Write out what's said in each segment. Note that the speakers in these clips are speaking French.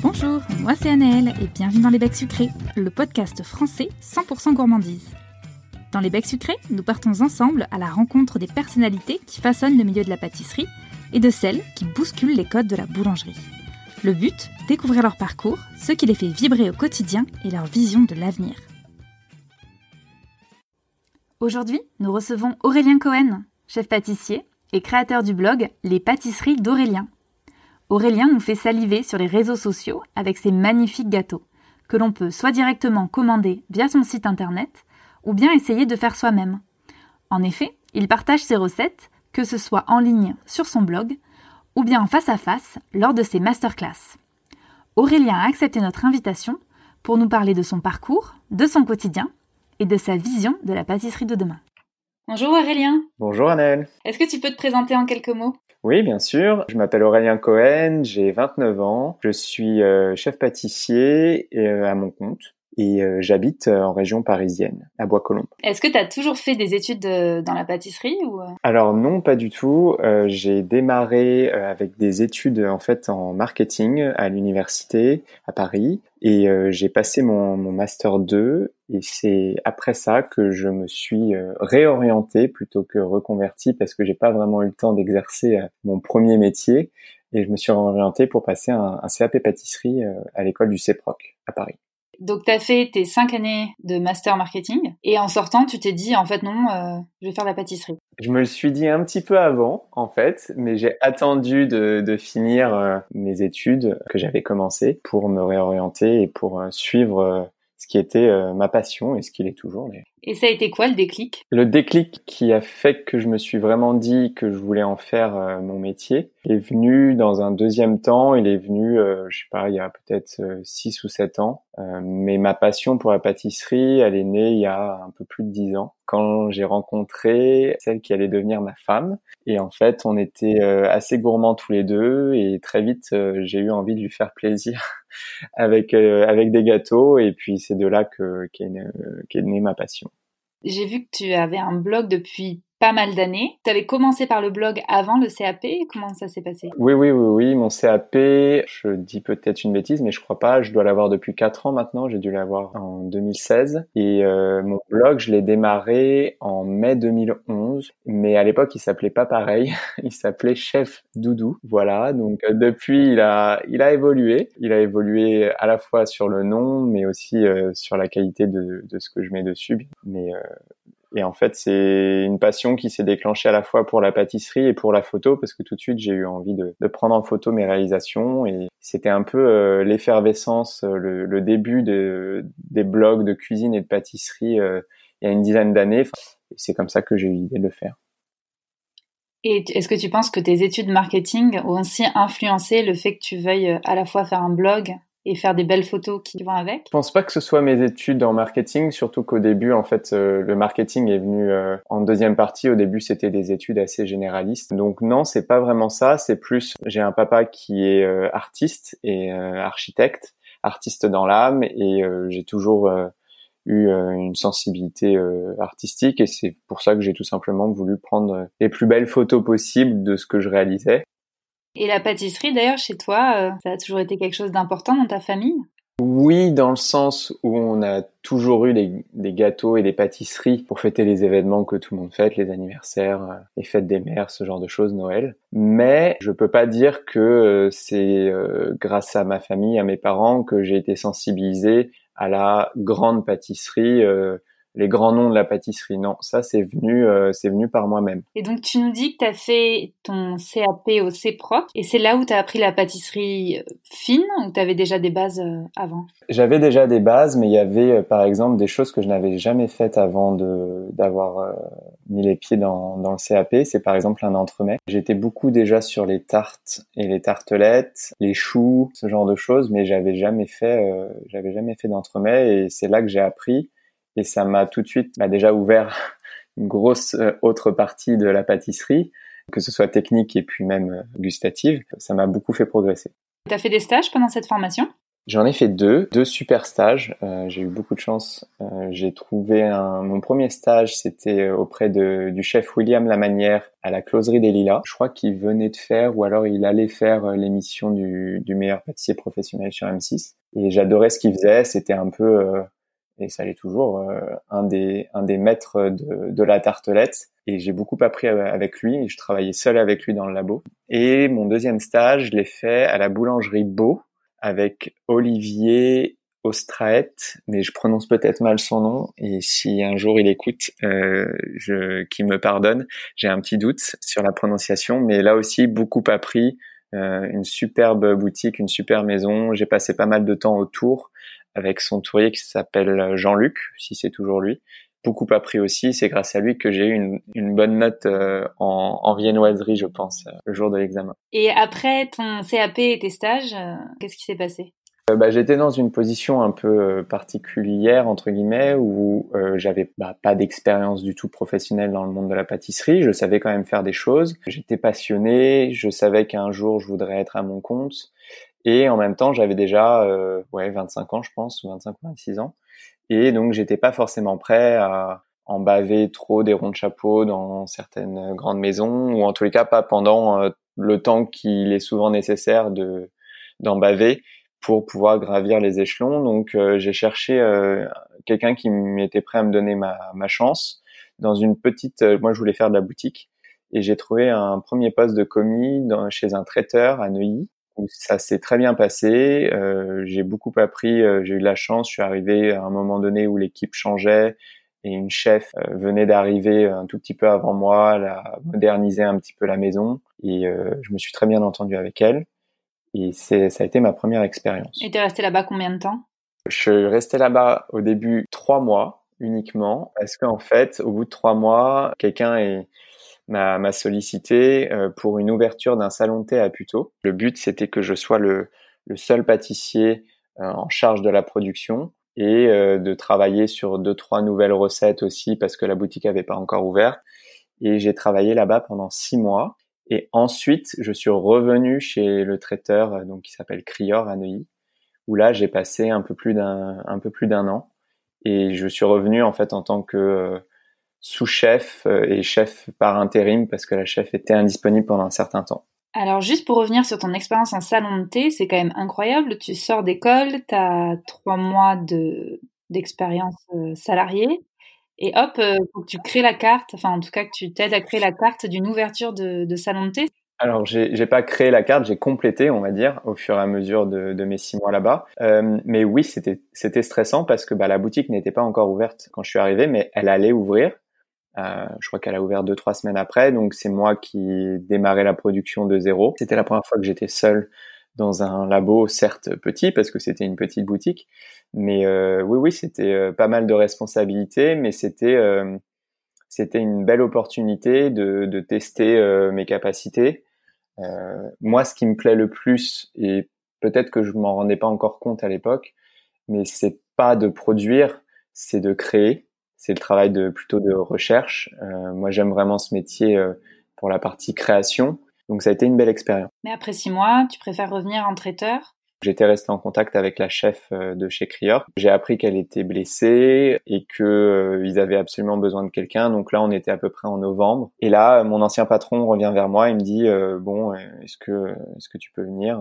Bonjour, moi c'est Anaëlle et bienvenue dans Les Becs Sucrés, le podcast français 100% gourmandise. Dans Les Becs Sucrés, nous partons ensemble à la rencontre des personnalités qui façonnent le milieu de la pâtisserie et de celles qui bousculent les codes de la boulangerie. Le but, découvrir leur parcours, ce qui les fait vibrer au quotidien et leur vision de l'avenir. Aujourd'hui, nous recevons Aurélien Cohen, chef pâtissier et créateur du blog Les pâtisseries d'Aurélien. Aurélien nous fait saliver sur les réseaux sociaux avec ses magnifiques gâteaux, que l'on peut soit directement commander via son site internet, ou bien essayer de faire soi-même. En effet, il partage ses recettes, que ce soit en ligne sur son blog, ou bien en face à face lors de ses masterclass. Aurélien a accepté notre invitation pour nous parler de son parcours, de son quotidien et de sa vision de la pâtisserie de demain. Bonjour Aurélien. Bonjour Annelle. Est-ce que tu peux te présenter en quelques mots? Oui, bien sûr. Je m'appelle Aurélien Cohen, j'ai 29 ans. Je suis euh, chef pâtissier euh, à mon compte et euh, j'habite en région parisienne, à Bois-Colombes. Est-ce que tu as toujours fait des études dans la pâtisserie ou Alors non, pas du tout. j'ai démarré avec des études en fait en marketing à l'université à Paris et j'ai passé mon, mon master 2 et c'est après ça que je me suis euh, réorienté plutôt que reconverti parce que j'ai pas vraiment eu le temps d'exercer euh, mon premier métier. Et je me suis réorienté pour passer un, un CAP pâtisserie euh, à l'école du CEPROC à Paris. Donc, tu as fait tes cinq années de master marketing et en sortant, tu t'es dit, en fait, non, je vais faire la pâtisserie. Je me le suis dit un petit peu avant, en fait, mais j'ai attendu de, de finir mes études que j'avais commencées pour me réorienter et pour suivre ce qui était euh, ma passion et ce qu'il est toujours. Et ça a été quoi le déclic? Le déclic qui a fait que je me suis vraiment dit que je voulais en faire euh, mon métier est venu dans un deuxième temps. Il est venu, euh, je sais pas, il y a peut-être six ou sept ans. mais ma passion pour la pâtisserie, elle est née il y a un peu plus de dix ans quand j'ai rencontré celle qui allait devenir ma femme. Et en fait, on était assez gourmands tous les deux et très vite, j'ai eu envie de lui faire plaisir avec avec des gâteaux. Et puis c'est de là que qu'est est née ma passion. J'ai vu que tu avais un blog depuis pas mal d'années. Tu avais commencé par le blog avant le CAP. Comment ça s'est passé? Oui, oui, oui, oui. Mon CAP, je dis peut-être une bêtise, mais je crois pas. Je dois l'avoir depuis 4 ans maintenant. J'ai dû l'avoir en 2016. Et euh, mon blog, je l'ai démarré en mai 2011. Mais à l'époque, il s'appelait pas pareil. il s'appelait Chef Doudou. Voilà. Donc euh, depuis, il a, il a évolué. Il a évolué à la fois sur le nom, mais aussi euh, sur la qualité de, de, ce que je mets dessus. Mais et en fait, c'est une passion qui s'est déclenchée à la fois pour la pâtisserie et pour la photo, parce que tout de suite, j'ai eu envie de, prendre en photo mes réalisations. Et c'était un peu euh, l'effervescence, euh, le, début de, des blogs de cuisine et de pâtisserie euh, il y a une dizaine d'années. c'est comme ça que j'ai eu l'idée de le faire. Et est-ce que tu penses que tes études marketing ont aussi influencé le fait que tu veuilles à la fois faire un blog et faire des belles photos qui vont avec Je pense pas que ce soit mes études en marketing, surtout qu'au début, en fait, euh, le marketing est venu euh, en deuxième partie. Au début, c'était des études assez généralistes. Donc non, c'est pas vraiment ça. C'est plus, j'ai un papa qui est euh, artiste et architecte, artiste dans l'âme, et j'ai toujours eu une sensibilité artistique et c'est pour ça que j'ai tout simplement voulu prendre les plus belles photos possibles de ce que je réalisais et la pâtisserie, d'ailleurs, chez toi, euh, ça a toujours été quelque chose d'important dans ta famille? Oui, dans le sens où on a toujours eu des, gâteaux et des pâtisseries pour fêter les événements que tout le monde fête, les anniversaires, euh, les fêtes des mères, ce genre de choses, Noël. Mais je peux pas dire que euh, c'est grâce à ma famille, à mes parents, que j'ai été sensibilisé à la grande pâtisserie les grands noms de la pâtisserie. Non, ça c'est venu, euh, c'est venu par moi-même. Et donc tu nous dis que tu as fait ton CAP au CEPROC et c'est là où tu as appris la pâtisserie euh, fine ou tu avais déjà des bases euh, avant? J'avais déjà des bases, mais il y avait par exemple des choses que je n'avais jamais faites avant de d'avoir mis les pieds dans, dans le CAP. C'est par exemple un entremets. J'étais beaucoup déjà sur les tartes et les tartelettes, les choux, ce genre de choses, mais j'avais jamais fait, j'avais jamais fait d'entremets et c'est là que j'ai appris et ça m'a tout de suite bah, déjà ouvert une grosse euh, autre partie de la pâtisserie, que ce soit technique et puis même euh, gustative. Ça m'a beaucoup fait progresser. Tu as fait des stages pendant cette formation? J'en ai fait deux, deux super stages. Euh, j'ai eu beaucoup de chance. Euh, j'ai trouvé un, mon premier stage, c'était auprès de, du chef William Lamanière à la closerie des Lilas. Je crois qu'il venait de faire, ou alors il allait faire l'émission du, du meilleur pâtissier professionnel sur M6. Et j'adorais ce qu'il faisait. C'était un peu et ça l'est toujours, euh, un des un des maîtres de, de la tartelette. Et j'ai beaucoup appris avec lui. Je travaillais seul avec lui dans le labo. Et mon deuxième stage, je l'ai fait à la boulangerie Beau avec Olivier Ostraet, mais je prononce peut-être mal son nom. Et si un jour il écoute, euh, qu'il me pardonne. J'ai un petit doute sur la prononciation, mais là aussi beaucoup appris. Euh, une superbe boutique, une super maison. J'ai passé pas mal de temps autour avec son tourier qui s'appelle Jean-Luc, si c'est toujours lui. Beaucoup appris aussi, c'est grâce à lui que j'ai eu une, une bonne note euh, en, en, viennoiserie, je pense, euh, le jour de l'examen. Et après ton CAP et tes stages, euh, qu'est-ce qui s'est passé? Bah, j'étais dans une position un peu particulière entre guillemets où j'avais bah, pas d'expérience du tout professionnelle dans le monde de la pâtisserie. Je savais quand même faire des choses. J'étais passionné. Je savais qu'un jour je voudrais être à mon compte. Et en même temps, j'avais déjà euh, ouais 25 ans, je pense, 25 ou 26 ans. Et donc, j'étais pas forcément prêt à en baver trop des ronds de chapeau dans certaines grandes maisons, ou en tous les cas pas pendant euh, le temps qu'il est souvent nécessaire de d'en baver pour pouvoir gravir les échelons. Donc, euh, j'ai cherché euh, quelqu'un qui m'était prêt à me donner ma, ma chance dans une petite. moi, je voulais faire de la boutique et j'ai trouvé un premier poste de commis dans, chez un traiteur à Neuilly ça s'est très bien passé. Euh, j'ai beaucoup appris. Euh, j'ai eu de la chance. Je suis arrivé à un moment donné où l'équipe changeait et une chef euh, venait d'arriver un tout petit peu avant moi, elle a modernisé un petit peu la maison et je me suis très bien entendu avec elle. Et c'est, ça a été ma première expérience. Et t'es resté là-bas combien de temps? Je suis resté là-bas au début trois mois uniquement parce qu'en fait, au bout de trois mois, quelqu'un est m'a sollicité euh, pour une ouverture d'un salon de thé à Puteaux. Le but, c'était que je sois le, le seul pâtissier euh, en charge de la production et euh, de travailler sur deux trois nouvelles recettes aussi parce que la boutique avait pas encore ouvert. Et j'ai travaillé là-bas pendant six mois. Et ensuite, je suis revenu chez le traiteur donc qui s'appelle Crior à Neuilly, où là j'ai passé un peu plus d'un un peu plus d'un an. Et je suis revenu en fait en tant que sous-chef euh, et chef par intérim parce que la chef était indisponible pendant un certain temps. Alors juste pour revenir sur ton expérience en salon de thé, c'est quand même incroyable. Tu sors d'école, tu as trois mois de d'expérience euh, salariée et hop, euh, faut que tu crées la carte, enfin en tout cas que tu t'aides à créer la carte d'une ouverture de, de, salon de thé. Alors j'ai pas créé la carte, j'ai complété, on va dire, au fur et à mesure de, de mes six mois là-bas. Euh, mais oui, c'était c'était stressant parce que bah, la boutique n'était pas encore ouverte quand je suis arrivé, mais elle allait ouvrir. Euh, je crois qu'elle a ouvert deux trois semaines après, donc c'est moi qui démarrais la production de zéro. C'était la première fois que j'étais seul dans un labo, certes petit parce que c'était une petite boutique, mais euh, oui oui c'était euh, pas mal de responsabilités, mais c'était c'était une belle opportunité de, de tester mes capacités. moi, ce qui me plaît le plus, et peut-être que je m'en rendais pas encore compte à l'époque, mais c'est pas de produire, c'est de créer c'est le travail de plutôt de recherche. Euh, moi, j'aime vraiment ce métier euh, pour la partie création. Donc, ça a été une belle expérience. Mais après six mois, tu préfères revenir en traiteur? J'étais resté en contact avec la chef euh, de chez Crior. J'ai appris qu'elle était blessée et que ils avaient absolument besoin de quelqu'un. Donc là, on était à peu près en novembre. Et là, mon ancien patron revient vers moi et me dit bon, est-ce que est-ce que tu peux venir?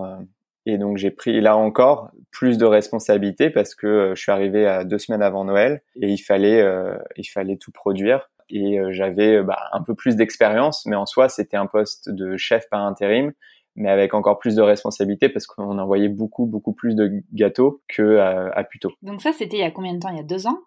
Et donc j'ai pris là encore plus de responsabilités parce que euh, je suis arrivé à deux semaines avant Noël et il fallait euh, il fallait tout produire et euh, j'avais bah, un peu plus d'expérience, mais en soi c'était un poste de chef par intérim, mais avec encore plus de responsabilités parce qu'on envoyait beaucoup beaucoup plus de gâteaux que à, à Puteaux. Donc ça c'était il y a combien de temps? Il y a deux ans?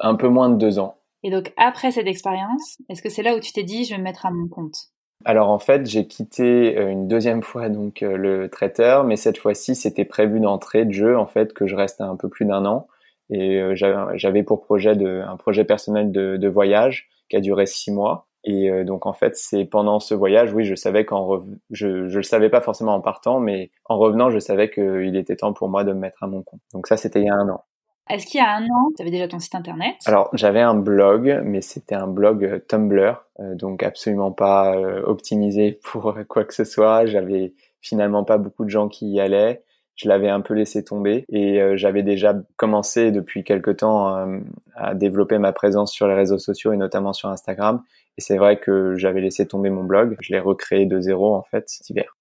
Un peu moins de deux ans. Et donc après cette expérience, est-ce que c'est là où tu t'es dit je vais me mettre à mon compte? Alors en fait, j'ai quitté euh, une deuxième fois donc euh, le traiteur, mais cette fois-ci, c'était prévu d'entrée de jeu en fait que je reste un peu plus d'un an et euh, j'avais pour projet de un projet personnel de, voyage qui a duré six mois. Et donc en fait, c'est pendant ce voyage, oui, je savais qu'en je je le savais pas forcément en partant, mais en revenant, je savais qu'il était temps pour moi de me mettre à mon compte. Donc ça, c'était il y a un an. Est-ce qu'il y a un an, tu avais déjà ton site internet? Alors, j'avais un blog, mais c'était un blog euh, Tumblr, euh, donc absolument pas euh, optimisé pour quoi que ce soit. J'avais finalement pas beaucoup de gens qui y allaient. je l'avais un peu laissé tomber et euh, j'avais déjà commencé depuis quelque temps euh, à développer ma présence sur les réseaux sociaux et notamment sur Instagram. Et c'est vrai que j'avais laissé tomber mon blog. Je l'ai recréé de zéro en fait cet hiver.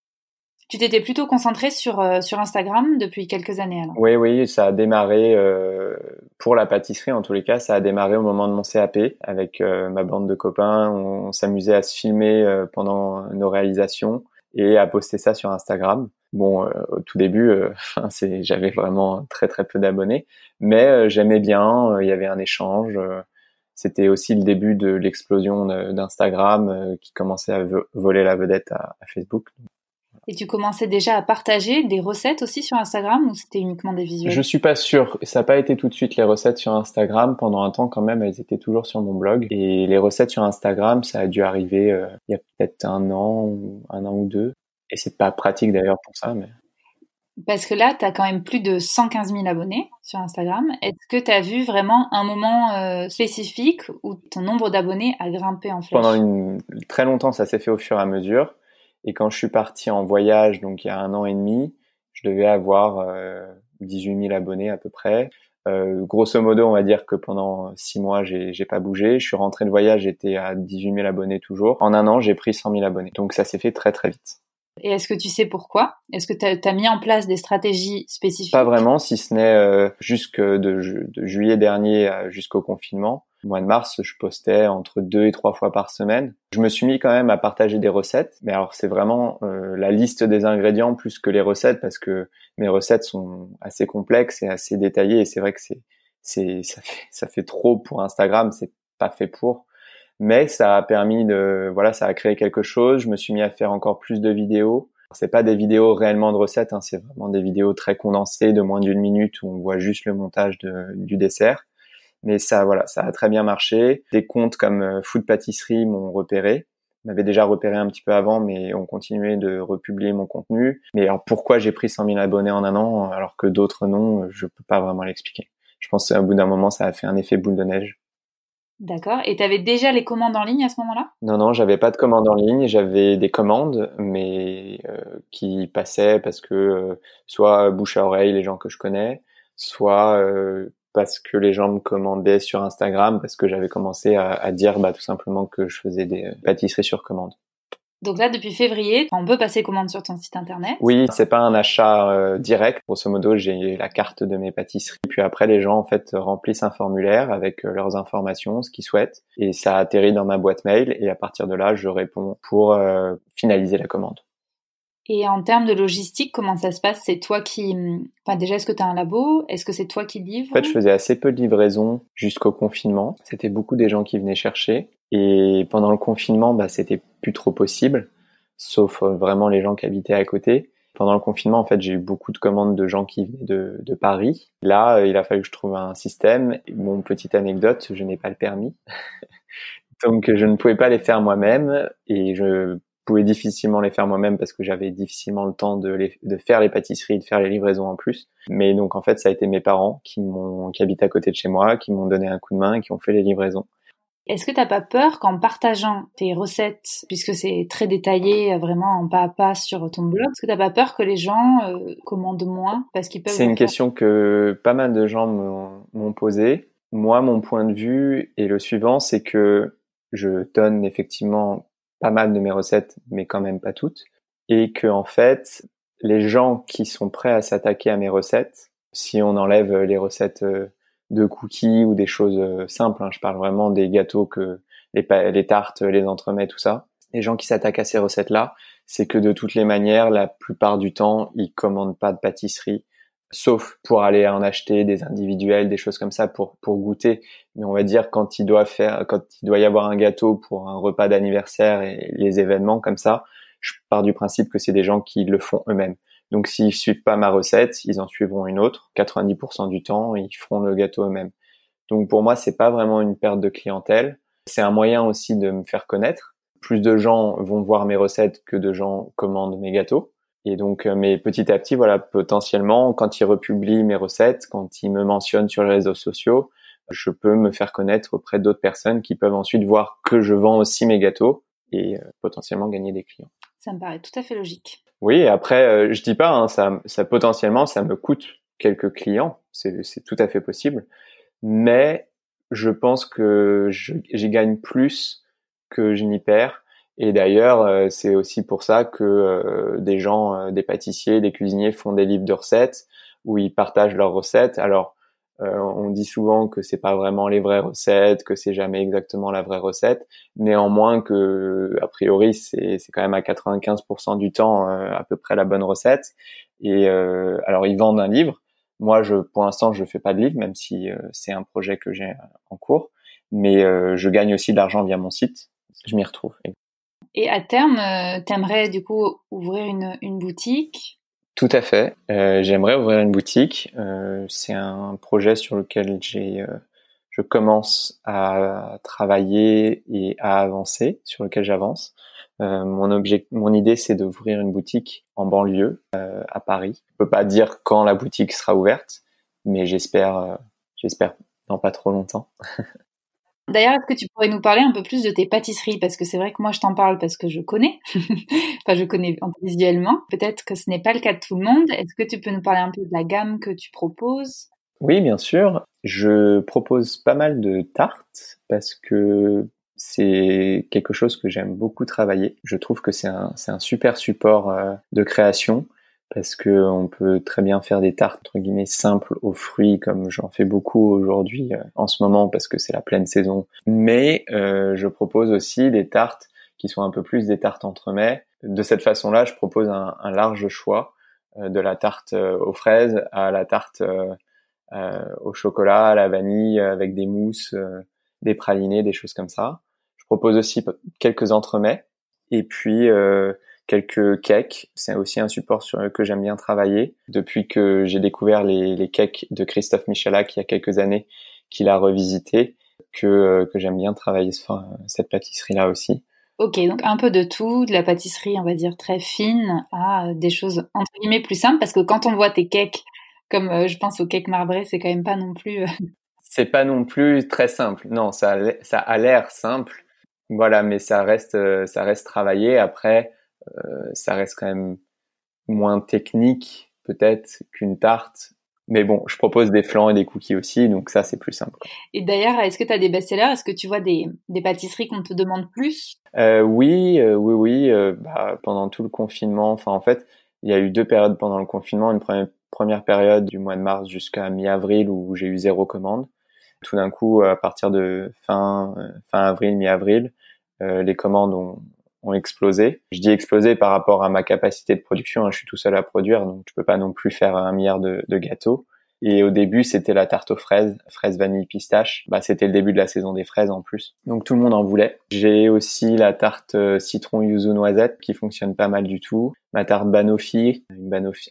Tu t'étais plutôt concentré sur euh, sur Instagram depuis quelques années alors? Oui oui, ça a démarré pour la pâtisserie en tous les cas, ça a démarré au moment de mon CAP avec ma bande de copains, on s'amusait à se filmer pendant nos réalisations et à poster ça sur Instagram. Bon, euh, au tout début, euh, c'est, j'avais vraiment très très peu d'abonnés, mais euh, j'aimais bien. Il y avait un échange. c'était aussi le début de l'explosion d'Instagram qui commençait à voler la vedette à, Facebook. Et tu commençais déjà à partager des recettes aussi sur Instagram ou c'était uniquement des visuels? Je suis pas sûr. Ça n'a pas été tout de suite les recettes sur Instagram. Pendant un temps, quand même, elles étaient toujours sur mon blog. Et les recettes sur Instagram, ça a dû arriver il y a peut-être un an, un an ou deux. Et c'est pas pratique d'ailleurs pour ça, mais. Parce que là, tu as quand même plus de 115 000 abonnés sur Instagram. Est-ce que tu as vu vraiment un moment euh, spécifique où ton nombre d'abonnés a grimpé en flèche? Pendant une... très longtemps, ça s'est fait au fur et à mesure. Et quand je suis parti en voyage, donc il y a un an et demi, je devais avoir euh, 18 000 abonnés à peu près. Euh, grosso modo, on va dire que pendant six mois, j'ai, j'ai pas bougé. Je suis rentré de voyage, j'étais à 18 000 abonnés toujours. En un an, j'ai pris 100 000 abonnés. Donc ça s'est fait très très vite. Et est-ce que tu sais pourquoi? Est-ce que tu as, mis en place des stratégies spécifiques? Pas vraiment, si ce n'est euh, jusque de, juillet dernier jusqu'au confinement. Au mois de mars, je postais entre deux et trois fois par semaine. Je me suis mis quand même à partager des recettes, mais alors c'est vraiment euh, la liste des ingrédients plus que les recettes parce que mes recettes sont assez complexes et assez détaillées et c'est vrai que c'est c'est ça fait ça fait trop pour Instagram, c'est pas fait pour. Mais ça a permis de voilà ça a créé quelque chose je me suis mis à faire encore plus de vidéos. C'est pas des vidéos réellement de recettes hein, c'est vraiment des vidéos très condensées de moins d'une minute où on voit juste le montage de, du dessert mais ça voilà ça a très bien marché des comptes comme euh, Food Pâtisserie m'ont repéré m'avait déjà repéré un petit peu avant, mais ont continué de republier mon contenu. Mais alors pourquoi j'ai pris 100 000 abonnés en un an alors que d'autres non, je peux pas vraiment l'expliquer. Je pense qu'au bout d'un moment, ça a fait un effet boule de neige. D'accord. Et tu avais déjà les commandes en ligne à ce moment-là? Non, non, j'avais pas de commandes en ligne. J'avais des commandes, mais euh, qui passaient parce que euh, soit bouche à oreille, les gens que je connais, soit euh, parce que les gens me commandaient sur Instagram, parce que j'avais commencé à, à, dire bah, tout simplement que je faisais des pâtisseries sur commande. Donc là, depuis février, on peut passer commande sur ton site internet. Oui, c'est pas un achat euh, direct. Grosso modo, j'ai la carte de mes pâtisseries. Puis après, les gens en fait remplissent un formulaire avec euh, leurs informations, ce qu'ils souhaitent, et ça atterrit dans ma boîte mail. Et à partir de là, je réponds pour euh, finaliser la commande. Et en termes de logistique, comment ça se passe? C'est toi qui... Enfin, déjà, est-ce que tu as un labo? Est-ce que c'est toi qui livres? En fait, je faisais assez peu de livraison jusqu'au confinement. C'était beaucoup des gens qui venaient chercher. Et pendant le confinement, bah, c'était plus trop possible, sauf euh, vraiment les gens qui habitaient à côté. Pendant le confinement, en fait, j'ai eu beaucoup de commandes de gens qui venaient de, de Paris. Là, euh, il a fallu que je trouve un système. Bon, petite anecdote, je n'ai pas le permis. Donc, je ne pouvais pas les faire moi-même et je pouvais difficilement les faire moi-même parce que j'avais difficilement le temps de, les, de faire les pâtisseries, de faire les livraisons en plus. Mais donc, en fait, ça a été mes parents qui m'ont, qui habitent à côté de chez moi, qui m'ont donné un coup de main qui ont fait les livraisons. Est-ce que t'as pas peur qu'en partageant tes recettes, puisque c'est très détaillé, euh, vraiment en pas à pas sur ton blog, est-ce que t'as pas peur que les gens euh, commandent moins parce qu'ils peuvent C'est une question que pas mal de gens m'ont posée. Moi, mon point de vue est le suivant, c'est que je donne effectivement pas mal de mes recettes, mais quand même pas toutes, et que en fait, les gens qui sont prêts à s'attaquer à mes recettes, si on enlève les recettes euh, de cookies ou des choses euh, simples. Hein. Je parle vraiment des gâteaux que les, les tartes, les entremets, tout ça. Les gens qui s'attaquent à ces recettes-là, c'est que de toutes les manières, la plupart du temps, ils commandent pas de pâtisserie, sauf pour aller en acheter des individuels, des choses comme ça pour pour goûter. Mais on va dire quand il doit faire, quand il doit y avoir un gâteau pour un repas d'anniversaire et les événements comme ça, je pars du principe que c'est des gens qui le font eux-mêmes. Donc s'ils suivent pas ma recette, ils en suivront une autre. 90% du temps, ils feront le gâteau eux-mêmes. Donc pour moi, c'est pas vraiment une perte de clientèle. C'est un moyen aussi de me faire connaître. Plus de gens vont voir mes recettes que de gens commandent mes gâteaux. Et donc, euh, mais petit à petit, voilà, potentiellement, quand ils republient mes recettes, quand ils me mentionnent sur les réseaux sociaux, je peux me faire connaître auprès d'autres personnes qui peuvent ensuite voir que je vends aussi mes gâteaux et euh, potentiellement gagner des clients. Ça me paraît tout à fait logique. Oui, après, je dis pas, hein, ça, ça potentiellement, ça me coûte quelques clients, c'est tout à fait possible, mais je pense que j'y gagne plus que je n'y perds. Et d'ailleurs, euh, c'est aussi pour ça que euh, des gens, euh, des pâtissiers, des cuisiniers font des livres de recettes où ils partagent leurs recettes. Alors, on dit souvent que c'est pas vraiment les vraies recettes, que c'est jamais exactement la vraie recette. Néanmoins, que a priori, c'est quand même à 95% du temps à peu près la bonne recette. Et alors, ils vendent un livre moi, je, pour l'instant, je fais pas de livre, même si euh, c'est un projet que j'ai euh, en cours. Mais euh, je gagne aussi de l'argent via mon site. Je m'y retrouve. Et à terme, tu aimerais du coup ouvrir une, une boutique? Tout à fait. J'aimerais ouvrir une boutique. c'est un projet sur lequel j'ai, je commence à travailler et à avancer, sur lequel j'avance. Euh, mon objet, mon idée, c'est d'ouvrir une boutique en banlieue euh, à Paris. Je peux pas dire quand la boutique sera ouverte, mais j'espère, euh, j'espère dans pas trop longtemps. D'ailleurs, est-ce que tu pourrais nous parler un peu plus de tes pâtisseries? Parce que c'est vrai que moi, je t'en parle parce que je connais. enfin, je connais visuellement. Peut-être que ce n'est pas le cas de tout le monde. Est-ce que tu peux nous parler un peu de la gamme que tu proposes? Oui, bien sûr. Je propose pas mal de tartes parce que c'est quelque chose que j'aime beaucoup travailler. Je trouve que c'est un, un super support euh, de création parce que on peut très bien faire des tartes entre guillemets simples aux fruits comme j'en fais beaucoup aujourd'hui euh, en ce moment parce que c'est la pleine saison. Mais euh, je propose aussi des tartes qui sont un peu plus des tartes entre mets. De cette façon-là, je propose un, un large choix de la tarte aux fraises à la tarte au chocolat, à la vanille avec des mousses, des pralinés, des choses comme ça. Je propose aussi quelques entremets et puis euh, quelques cakes. C'est aussi un support sur que j'aime bien travailler. Depuis que j'ai découvert les, les cakes de Christophe Michalak il y a quelques années, qu'il a revisité, que, euh, que j'aime bien travailler sur cette pâtisserie-là aussi. Ok, donc un peu de tout, de la pâtisserie, on va dire très fine, à des choses entre guillemets plus simples, parce que quand on voit tes cakes, comme euh, je pense aux cakes marbrés, c'est quand même pas non plus. c'est pas non plus très simple. Non, ça, ça a l'air simple, voilà, mais ça reste, euh, ça reste travaillé. Après, euh, ça reste quand même moins technique peut-être qu'une tarte. Mais bon, je propose des flancs et des cookies aussi, donc ça c'est plus simple. Et d'ailleurs, est-ce que tu as des best-sellers? Est-ce que tu vois des, des pâtisseries qu'on te demande plus? Euh, Oui, euh, oui, oui. Euh, bah, pendant tout le confinement, enfin en fait, il y a eu deux périodes pendant le confinement. Une première, première période du mois de mars jusqu'à mi-avril où j'ai eu zéro commande tout d'un coup, à partir de fin, fin avril, mi-avril, euh, les commandes ont, ont, explosé. Je dis explosé par rapport à ma capacité de production. Hein, je suis tout seul à produire, donc je peux pas non plus faire un milliard de, gâteaux. Et au début, c'était la tarte aux fraises, fraises vanille pistache. Bah, c'était le début de la saison des fraises en plus. Donc tout le monde en voulait. J'ai aussi la tarte euh, citron yuzu noisette qui fonctionne pas mal du tout. Ma tarte banoffee,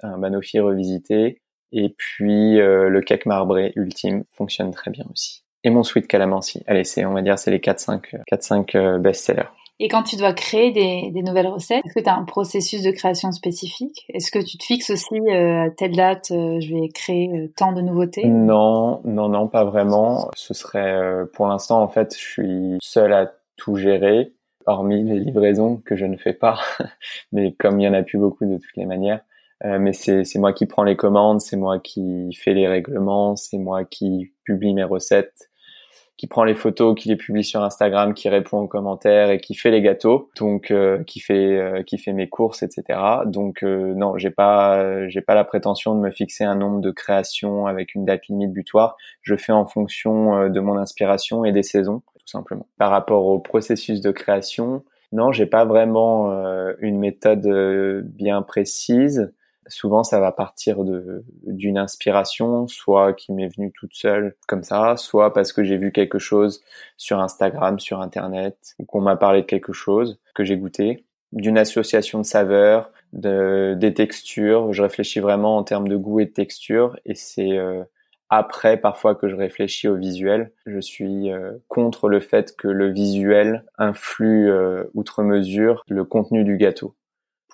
un banoffee revisité. Et puis euh, le cake marbré ultime fonctionne très bien aussi. Et mon sweet calamansi. Allez, c'est on va dire c'est les 4-5 4-5 euh, best-sellers. Et quand tu dois créer des, des nouvelles recettes, est-ce que tu as un processus de création spécifique? Est-ce que tu te fixes aussi euh, à telle date, je vais créer tant de nouveautés? Non, non, non, pas vraiment. Ce serait, pour l'instant, en fait, je suis seul à tout gérer, hormis les livraisons que je ne fais pas. Mais comme il y en a plus beaucoup de toutes les manières, euh, mais c'est moi qui prends les commandes, c'est moi qui fais les règlements, c'est moi qui publie mes recettes, qui prend les photos, qui les publie sur Instagram, qui répond aux commentaires et qui fait les gâteaux, donc euh, qui fait euh, qui fait mes courses, etc. Donc non, j'ai pas j'ai pas la prétention de me fixer un nombre de créations avec une date limite butoir. Je fais en fonction de mon inspiration et des saisons, tout simplement. Par rapport au processus de création, non, j'ai pas vraiment une méthode bien précise souvent ça va partir de d'une inspiration, soit qui m'est venue toute seule comme ça, soit parce que j'ai vu quelque chose sur Instagram, sur internet, ou qu'on m'a parlé de quelque chose que j'ai goûté, d'une association de saveurs, de des textures. Je réfléchis vraiment en termes de goût et de texture, et c'est euh, après parfois que je réfléchis au visuel. Je suis euh, contre le fait que le visuel influe euh, outre mesure le contenu du gâteau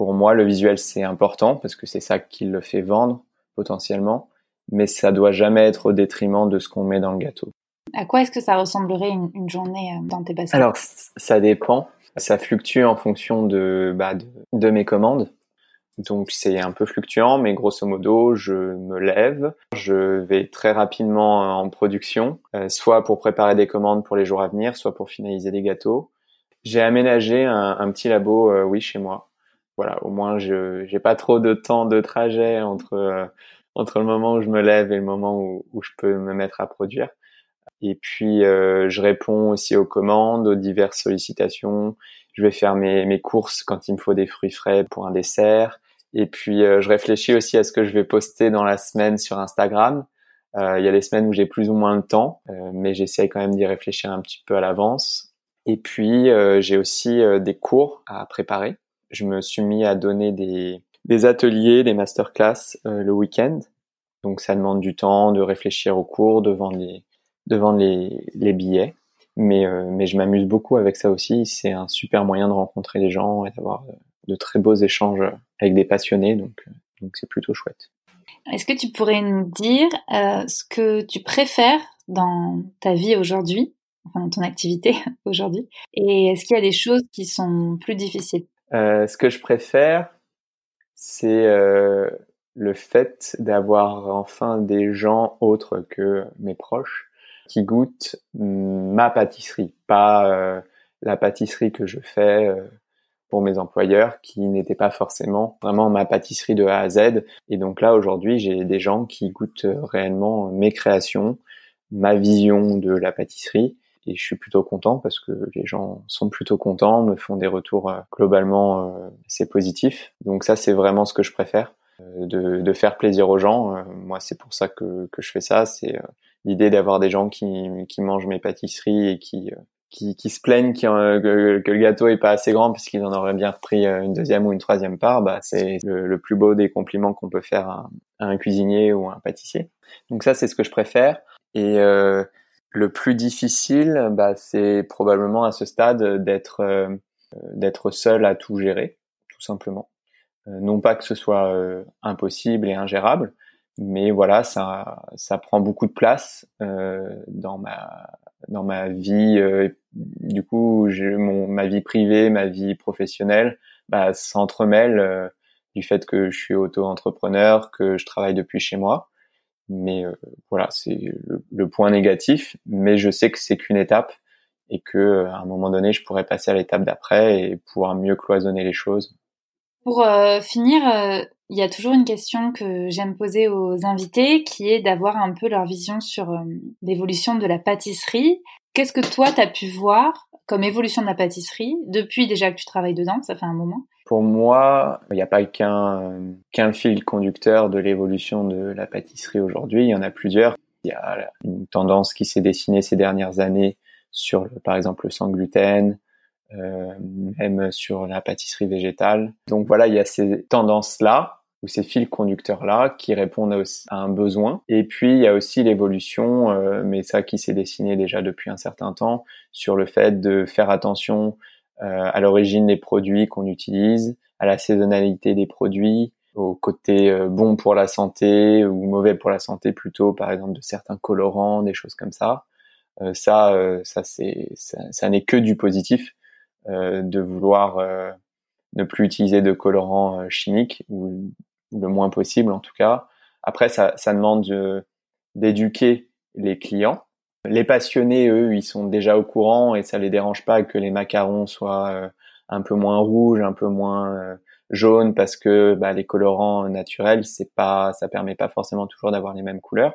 pour moi, le visuel, c'est important parce que c'est ça qui le fait vendre potentiellement, mais ça doit jamais être au détriment de ce qu'on met dans le gâteau. À quoi est-ce que ça ressemblerait une, journée euh, dans tes baskets? Alors, ça dépend. Ça fluctue en fonction de, bah, de, mes commandes. Donc c'est un peu fluctuant, mais grosso modo, je me lève, je vais très rapidement en production, euh, soit pour préparer des commandes pour les jours à venir, soit pour finaliser des gâteaux. J'ai aménagé un, petit labo, euh, oui, chez moi. Voilà, au moins je j'ai pas trop de temps de trajet entre euh, entre le moment où je me lève et le moment où, je peux me mettre à produire. Et puis je réponds aussi aux commandes, aux diverses sollicitations. Je vais faire mes, mes courses quand il me faut des fruits frais pour un dessert. Et puis, euh, je réfléchis aussi à ce que je vais poster dans la semaine sur Instagram. Euh, il y a des semaines où j'ai plus ou moins de temps, euh, mais j'essaye quand même d'y réfléchir un petit peu à l'avance. Et puis, j'ai aussi des cours à préparer. Je me suis mis à donner des, ateliers, des masterclass le week-end. Donc, ça demande du temps de réfléchir aux cours, de vendre les, billets. Mais, mais je m'amuse beaucoup avec ça aussi. C'est un super moyen de rencontrer les gens et d'avoir de très beaux échanges avec des passionnés, donc euh, c'est plutôt chouette. Est-ce que tu pourrais nous dire euh, ce que tu préfères dans ta vie aujourd'hui, enfin dans ton activité aujourd'hui, et est-ce qu'il y a des choses qui sont plus difficiles? Euh, Ce que je préfère, c'est euh, le fait d'avoir enfin des gens autres que mes proches qui goûtent ma pâtisserie, pas euh, la pâtisserie que je fais pour mes employeurs qui n'étaient pas forcément vraiment ma pâtisserie de A à Z. Et donc là, aujourd'hui, j'ai des gens qui goûtent réellement mes créations, ma vision de la pâtisserie. Et je suis plutôt content parce que les gens sont plutôt contents, me font des retours euh, globalement euh, c'est positif. Donc ça, c'est vraiment ce que je préfère, euh, de, de faire plaisir aux gens. moi, c'est pour ça que, que je fais ça. C'est l'idée d'avoir des gens qui, qui mangent mes pâtisseries et qui qui, qui se plaignent que, que, le gâteau est pas assez grand puisqu'ils en auraient bien repris une deuxième ou une troisième part, bah, c'est le, plus beau des compliments qu'on peut faire à, un cuisinier ou à un pâtissier. Donc ça, c'est ce que je préfère. Et euh, le plus difficile, bah, c'est probablement à ce stade d'être euh, d'être seul à tout gérer, tout simplement. Euh, non pas que ce soit impossible et ingérable, mais voilà, ça, ça prend beaucoup de place dans ma dans ma vie euh, du coup mon ma vie privée ma vie professionnelle bah s'entremêlent euh, du fait que je suis auto-entrepreneur que je travaille depuis chez moi mais euh, voilà c'est le, point négatif mais je sais que c'est qu'une étape et que à un moment donné je pourrais passer à l'étape d'après et pouvoir mieux cloisonner les choses pour finir il y a toujours une question que j'aime poser aux invités qui est d'avoir un peu leur vision sur euh, l'évolution de la pâtisserie. Qu'est-ce que toi, tu as pu voir comme évolution de la pâtisserie depuis déjà que tu travailles dedans Ça fait un moment? Pour moi, il n'y a pas qu'un fil conducteur de l'évolution de la pâtisserie aujourd'hui. Il y en a plusieurs. Il y a une tendance qui s'est dessinée ces dernières années sur, par exemple, le sans gluten, euh, même sur la pâtisserie végétale. Donc voilà, il y a ces tendances-là ou ces fils conducteurs-là qui répondent à un besoin. Et puis, il y a aussi l'évolution, euh, mais ça qui s'est dessiné déjà depuis un certain temps, sur le fait de faire attention euh, à l'origine des produits qu'on utilise, à la saisonnalité des produits, au côté euh, bon pour la santé ou mauvais pour la santé plutôt, par exemple de certains colorants, des choses comme ça. ça, ça c'est, ça, ça n'est que du positif de vouloir ne plus utiliser de colorants chimiques ou le moins possible en tout cas. Après, ça, ça demande d'éduquer les clients. Les passionnés, eux, ils sont déjà au courant et ça les dérange pas que les macarons soient euh, un peu moins rouges, un peu moins euh, jaunes parce que bah, les colorants naturels, c'est pas, ça permet pas forcément toujours d'avoir les mêmes couleurs.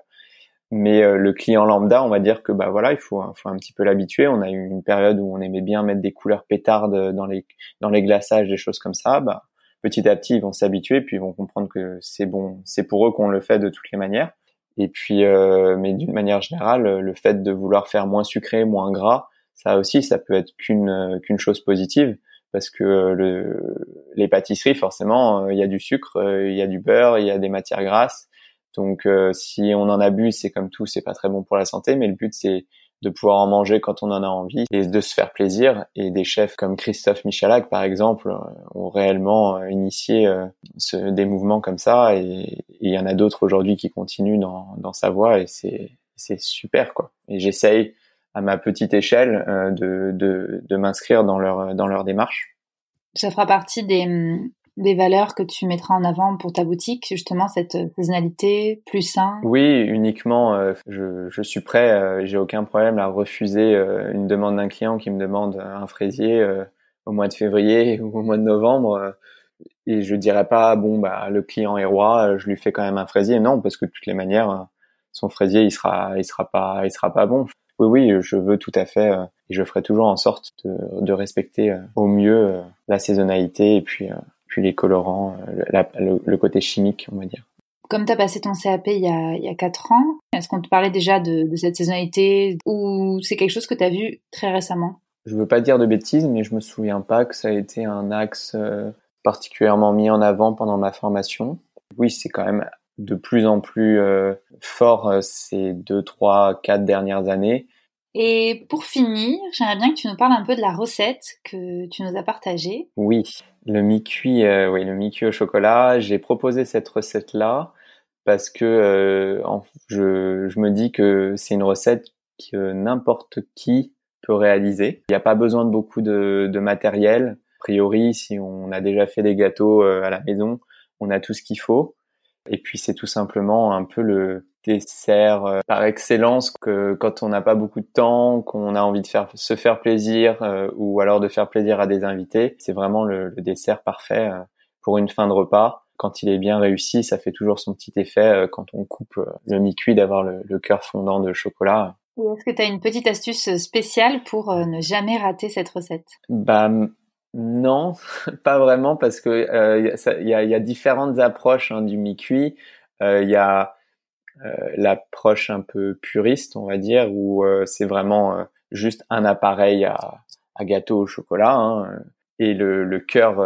Mais euh, le client lambda, on va dire que bah voilà, il faut, faut un petit peu l'habituer. On a eu une période où on aimait bien mettre des couleurs pétardes dans les dans les glaçages, des choses comme ça. Bah petit à petit, ils vont s'habituer, puis ils vont comprendre que c'est bon, c'est pour eux qu'on le fait de toutes les manières. Et puis, euh, mais d'une manière générale, le fait de vouloir faire moins sucré, moins gras, ça aussi, ça peut être qu'une euh, qu'une chose positive, parce que le, les pâtisseries, forcément, euh, il y a du sucre, il y a du beurre, il y a des matières grasses. Donc, si on en abuse, c'est comme tout, c'est pas très bon pour la santé. Mais le but, c'est de pouvoir en manger quand on en a envie et de se faire plaisir. Et des chefs comme Christophe Michalak, par exemple, euh, ont réellement euh, initié euh, ce, des mouvements comme ça. Et il y en a d'autres aujourd'hui qui continuent dans, dans sa voie et c'est, super, quoi. Et j'essaye à ma petite échelle de, de, de m'inscrire dans leur, dans leur démarche. Ça fera partie des, des valeurs que tu mettras en avant pour ta boutique, justement cette saisonnalité plus sain? Oui, uniquement. je, je, suis prêt. j'ai aucun problème à refuser une demande d'un client qui me demande un fraisier au mois de février ou au mois de novembre et je dirais pas bon bah le client est roi, je lui fais quand même un fraisier. Non, parce que de toutes les manières, son fraisier il sera il sera pas il sera pas bon. Oui oui, je veux tout à fait euh, et je ferai toujours en sorte de, de respecter euh, au mieux euh, la saisonnalité et puis puis les colorants, le, le, côté chimique on va dire. Comme tu as passé ton CAP il y a, il y a 4 ans, est-ce qu'on te parlait déjà de, de cette saisonnalité ou c'est quelque chose que tu as vu très récemment? Je veux pas dire de bêtises, mais je me souviens pas que ça a été un axe particulièrement mis en avant pendant ma formation. Oui, c'est quand même de plus en plus euh, fort euh, ces deux, trois, quatre dernières années. Et pour finir, j'aimerais bien que tu nous parles un peu de la recette que tu nous as partagée. Oui, le mi-cuit, euh, oui, le mi-cuit au chocolat. J'ai proposé cette recette-là parce que je, je, me dis que c'est une recette que n'importe qui peut réaliser. Il n'y a pas besoin de beaucoup de, de matériel priori, si on a déjà fait des gâteaux euh, à la maison, on a tout ce qu'il faut. Et puis c'est tout simplement un peu le dessert euh, par excellence que quand on n'a pas beaucoup de temps, qu'on a envie de faire se faire plaisir euh, ou alors de faire plaisir à des invités, c'est vraiment le, dessert parfait pour une fin de repas. Quand il est bien réussi, ça fait toujours son petit effet quand on coupe le mi-cuit d'avoir le, le cœur fondant de chocolat. Est-ce que tu as une petite astuce spéciale pour ne jamais rater cette recette? Bah non, pas vraiment parce que euh, il y, a, y, a, différentes approches hein, du mi-cuit. Euh, il y a euh, l'approche un peu puriste, on va dire, où c'est vraiment juste un appareil à, à, gâteau au chocolat hein, et le, le cœur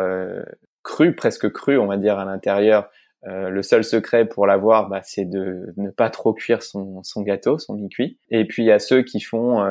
cru, presque cru, on va dire à l'intérieur. le seul secret pour l'avoir, bah, c'est de ne pas trop cuire son, son gâteau, son mi-cuit. Et puis il y a ceux qui font,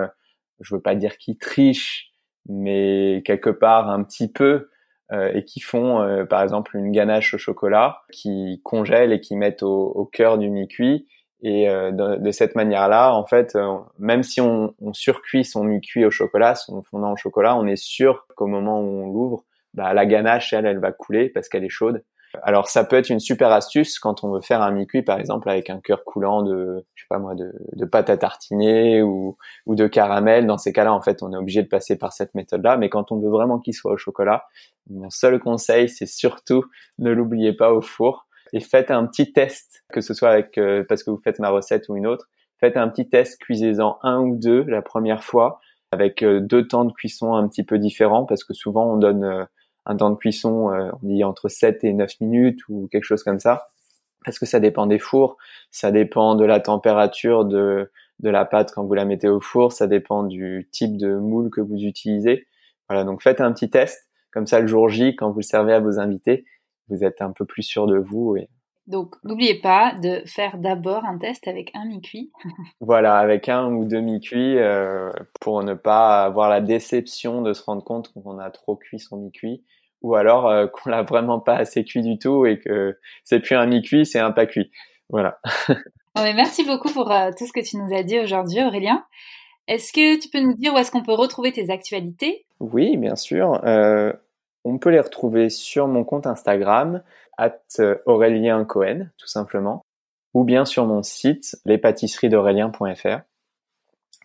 je veux pas dire qui trichent, mais quelque part un petit peu, euh, et qui font euh, par exemple une ganache au chocolat, qui congèlent et qui mettent au, au cœur du mi-cuit. Et euh, de, de, cette manière-là, en fait, même si on, on surcuit son mi-cuit au chocolat, son fondant au chocolat, on est sûr qu'au moment où on l'ouvre, bah, la ganache, elle, elle va couler parce qu'elle est chaude. Alors ça peut être une super astuce quand on veut faire un mi-cuit par exemple avec un cœur coulant de je sais pas moi de, de pâte à tartiner ou, ou de caramel. Dans ces cas-là en fait on est obligé de passer par cette méthode-là. Mais quand on veut vraiment qu'il soit au chocolat, mon seul conseil c'est surtout ne l'oubliez pas au four et faites un petit test que ce soit avec euh, parce que vous faites ma recette ou une autre. Faites un petit test, cuisez-en un ou deux la première fois avec euh, deux temps de cuisson un petit peu différents parce que souvent on donne euh, un temps de cuisson, euh, on dit entre 7 et 9 minutes ou quelque chose comme ça, parce que ça dépend des fours, ça dépend de la température de, de la pâte quand vous la mettez au four, ça dépend du type de moule que vous utilisez. Voilà, donc faites un petit test, comme ça le jour J, quand vous le servez à vos invités, vous êtes un peu plus sûr de vous. Et... Donc n'oubliez pas de faire d'abord un test avec un mi-cuit. voilà, avec un ou deux mi-cuits euh, pour ne pas avoir la déception de se rendre compte qu'on a trop cuit son mi-cuit ou alors euh, qu'on l'a vraiment pas assez cuit du tout et que c'est plus un mi-cuit, c'est un pas cuit. Voilà. merci beaucoup pour euh, tout ce que tu nous as dit aujourd'hui, Aurélien. Est-ce que tu peux nous dire où est-ce qu'on peut retrouver tes actualités? Oui, bien sûr. Euh, on peut les retrouver sur mon compte Instagram, at Aurélien Cohen, tout simplement, ou bien sur mon site, d'Aurélien.fr.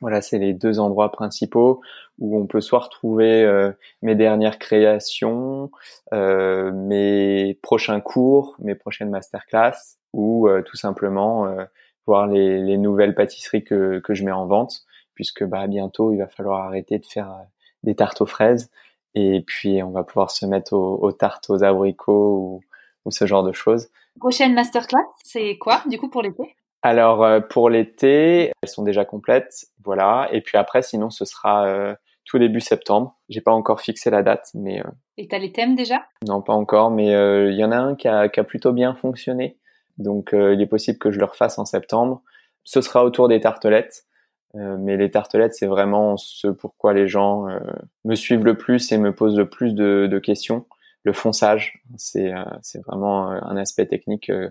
Voilà, c'est les deux endroits principaux où on peut soit retrouver euh, mes dernières créations, euh, mes prochains cours, mes prochaines masterclass, ou euh, tout simplement voir les, nouvelles pâtisseries que, que je mets en vente, puisque bah, bientôt il va falloir arrêter de faire des tartes aux fraises, et puis on va pouvoir se mettre aux, tartes aux abricots ou, ou ce genre de choses. Prochaine masterclass, c'est quoi du coup pour l'été? Alors euh, pour l'été, elles sont déjà complètes, voilà. Et puis après, sinon, ce sera euh, tout début septembre. J'ai pas encore fixé la date, mais. Euh... Et t'as les thèmes déjà? Non, pas encore, mais euh, il y en a un qui a, qui a plutôt bien fonctionné, donc il est possible que je le refasse en septembre. Ce sera autour des tartelettes, mais les tartelettes, c'est vraiment ce pourquoi les gens me suivent le plus et me posent le plus de, de questions. Le fonçage, c'est c'est vraiment un aspect technique euh,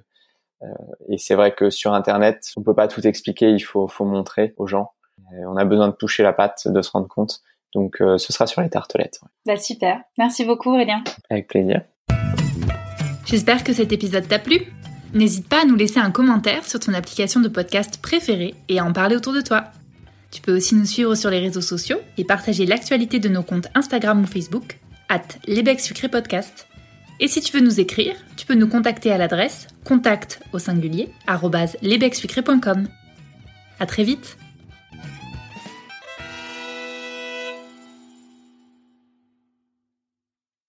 et c'est vrai que sur Internet, on peut pas tout expliquer, il faut, faut montrer aux gens. on a besoin de toucher la pâte, de se rendre compte. Donc, euh, ce sera sur les tartelettes. Bah super. Merci beaucoup, Aurélien. Avec plaisir. J'espère que cet épisode t'a plu. N'hésite pas à nous laisser un commentaire sur ton application de podcast préférée et à en parler autour de toi. Tu peux aussi nous suivre sur les réseaux sociaux et partager l'actualité de nos comptes Instagram ou Facebook, at Podcast. Et si tu veux nous écrire, tu peux nous contacter à l'adresse contact au singulier À très vite